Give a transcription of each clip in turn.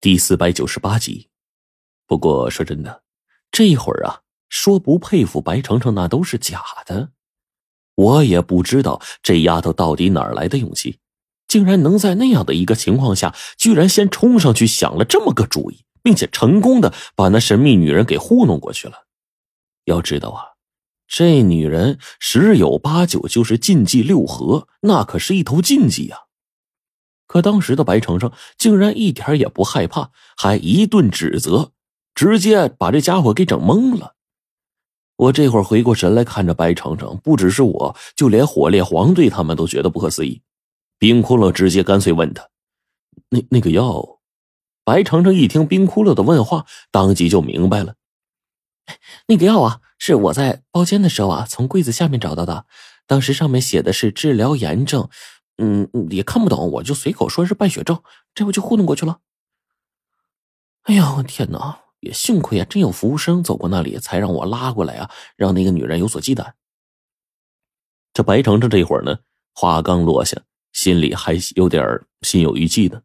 第四百九十八集。不过说真的，这会儿啊，说不佩服白程程那都是假的。我也不知道这丫头到底哪儿来的勇气，竟然能在那样的一个情况下，居然先冲上去想了这么个主意，并且成功的把那神秘女人给糊弄过去了。要知道啊，这女人十有八九就是禁忌六合，那可是一头禁忌呀。可当时的白程程竟然一点也不害怕，还一顿指责，直接把这家伙给整懵了。我这会儿回过神来看着白程程，不只是我，就连火烈黄队他们都觉得不可思议。冰窟窿直接干脆问他：“那那个药？”白程程一听冰窟窿的问话，当即就明白了：“那个药啊，是我在包间的时候啊，从柜子下面找到的。当时上面写的是治疗炎症。”嗯，也看不懂，我就随口说是败血症，这不就糊弄过去了。哎呀，我天哪！也幸亏啊，真有服务生走过那里，才让我拉过来啊，让那个女人有所忌惮。这白程程这会儿呢，话刚落下，心里还有点心有余悸呢。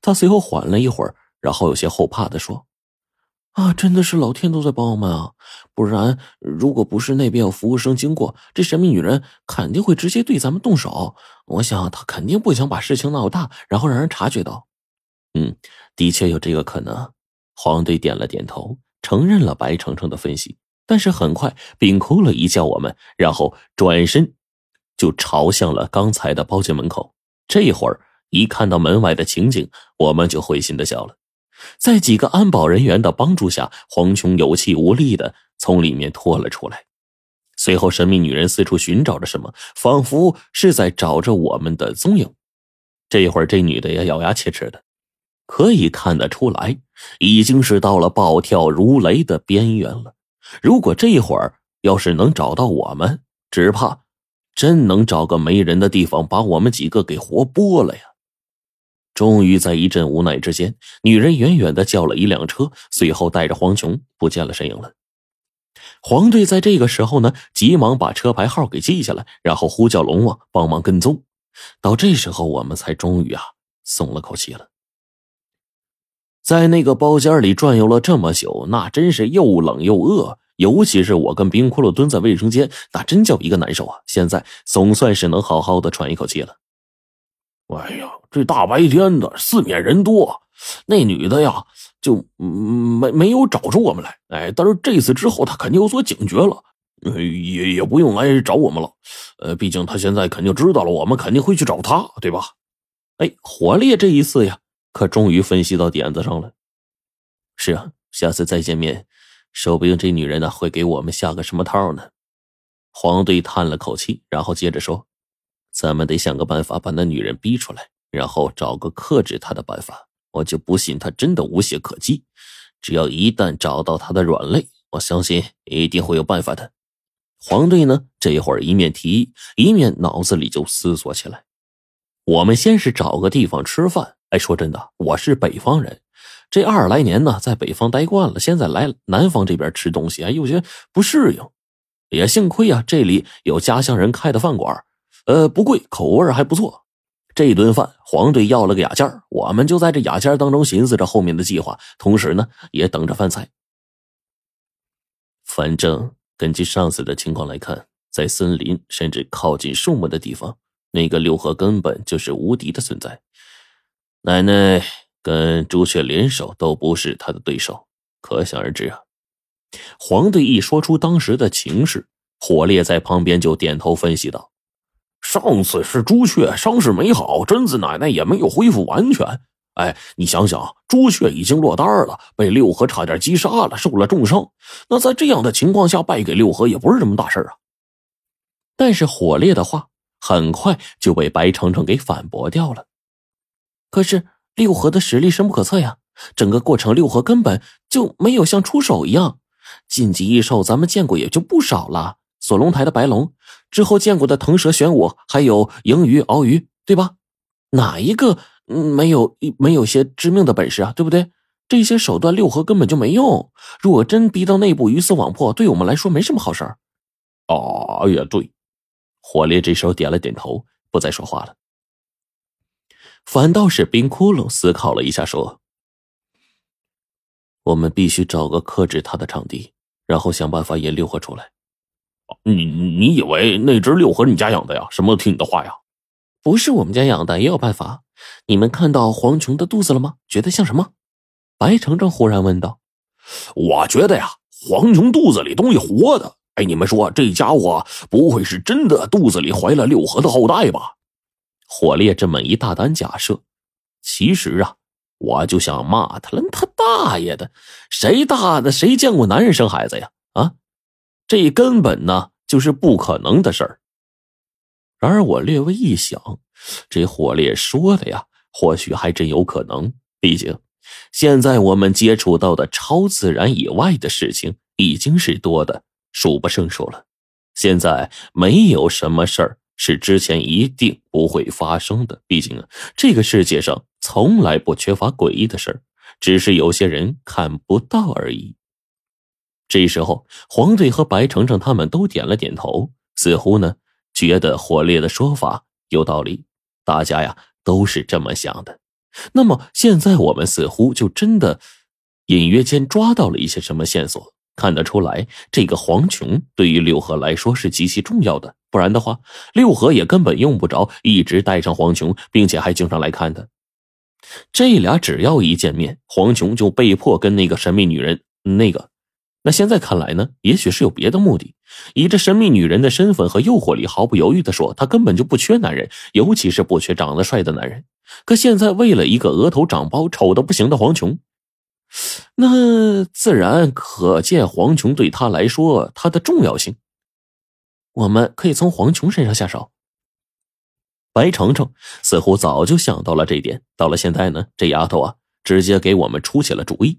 他随后缓了一会儿，然后有些后怕的说。啊，真的是老天都在帮我们啊！不然，如果不是那边有服务生经过，这神秘女人肯定会直接对咱们动手。我想，她肯定不想把事情闹大，然后让人察觉到。嗯，的确有这个可能。黄队点了点头，承认了白程程的分析。但是很快，冰窟了一叫我们，然后转身就朝向了刚才的包间门口。这会儿一看到门外的情景，我们就会心的笑了。在几个安保人员的帮助下，黄琼有气无力的从里面拖了出来。随后，神秘女人四处寻找着什么，仿佛是在找着我们的踪影。这会儿，这女的也咬牙切齿的，可以看得出来，已经是到了暴跳如雷的边缘了。如果这会儿要是能找到我们，只怕真能找个没人的地方把我们几个给活剥了呀！终于在一阵无奈之间，女人远远的叫了一辆车，随后带着黄琼不见了身影了。黄队在这个时候呢，急忙把车牌号给记下来，然后呼叫龙王帮忙跟踪。到这时候，我们才终于啊松了口气了。在那个包间里转悠了这么久，那真是又冷又饿，尤其是我跟冰骷髅蹲在卫生间，那真叫一个难受啊！现在总算是能好好的喘一口气了。哎呦，这大白天的，四面人多，那女的呀，就没没有找出我们来。哎，但是这次之后，她肯定有所警觉了，也也不用来找我们了。呃，毕竟她现在肯定知道了，我们肯定会去找她，对吧？哎，火烈这一次呀，可终于分析到点子上了。是啊，下次再见面，说不定这女人呢会给我们下个什么套呢？黄队叹了口气，然后接着说。咱们得想个办法把那女人逼出来，然后找个克制他的办法。我就不信他真的无懈可击。只要一旦找到他的软肋，我相信一定会有办法的。黄队呢，这会儿一面提议，一面脑子里就思索起来。我们先是找个地方吃饭。哎，说真的，我是北方人，这二十来年呢，在北方待惯了，现在来南方这边吃东西，还有些不适应。也幸亏啊，这里有家乡人开的饭馆。呃，不贵，口味还不错。这顿饭，黄队要了个雅间我们就在这雅间当中寻思着后面的计划，同时呢，也等着饭菜。反正根据上次的情况来看，在森林甚至靠近树木的地方，那个六合根本就是无敌的存在。奶奶跟朱雀联手都不是他的对手，可想而知啊。黄队一说出当时的情势，火烈在旁边就点头分析道。上次是朱雀伤势没好，贞子奶奶也没有恢复完全。哎，你想想，朱雀已经落单了，被六合差点击杀了，受了重伤。那在这样的情况下，败给六合也不是什么大事啊。但是火烈的话很快就被白程程给反驳掉了。可是六合的实力深不可测呀，整个过程六合根本就没有像出手一样。晋级异兽咱们见过也就不少了。锁龙台的白龙，之后见过的腾蛇玄武，还有银鱼、鳌鱼，对吧？哪一个没有没有些致命的本事啊？对不对？这些手段六合根本就没用。如果真逼到内部鱼死网破，对我们来说没什么好事儿。啊，也对。火烈这时候点了点头，不再说话了。反倒是冰窟窿思考了一下，说：“我们必须找个克制他的场地，然后想办法引六合出来。你你以为那只六合你家养的呀？什么都听你的话呀？不是我们家养的，也有办法。你们看到黄琼的肚子了吗？觉得像什么？白程程忽然问道。我觉得呀，黄琼肚子里东西活的。哎，你们说这家伙不会是真的肚子里怀了六合的后代吧？火烈这么一大胆假设，其实啊，我就想骂他了。他大爷的，谁大的谁见过男人生孩子呀？这根本呢就是不可能的事儿。然而我略微一想，这火烈说的呀，或许还真有可能。毕竟，现在我们接触到的超自然以外的事情已经是多的。数不胜数了，现在没有什么事儿是之前一定不会发生的。毕竟啊，这个世界上从来不缺乏诡异的事儿，只是有些人看不到而已。这时候，黄队和白程程他们都点了点头，似乎呢觉得火烈的说法有道理。大家呀都是这么想的。那么现在我们似乎就真的隐约间抓到了一些什么线索。看得出来，这个黄琼对于六合来说是极其重要的，不然的话，六合也根本用不着一直带上黄琼，并且还经常来看他。这俩只要一见面，黄琼就被迫跟那个神秘女人那个。那现在看来呢，也许是有别的目的。以这神秘女人的身份和诱惑力，毫不犹豫的说，她根本就不缺男人，尤其是不缺长得帅的男人。可现在为了一个额头长包、丑的不行的黄琼。那自然可见黄琼对他来说，他的重要性。我们可以从黄琼身上下手。白程程似乎早就想到了这点，到了现在呢，这丫头啊，直接给我们出起了主意。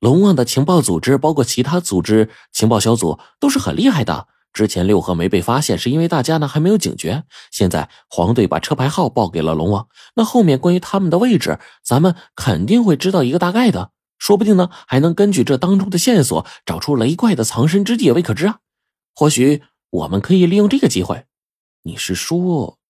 龙王的情报组织，包括其他组织情报小组，都是很厉害的。之前六合没被发现，是因为大家呢还没有警觉。现在黄队把车牌号报给了龙王，那后面关于他们的位置，咱们肯定会知道一个大概的。说不定呢，还能根据这当中的线索找出雷怪的藏身之地也未可知啊！或许我们可以利用这个机会。你是说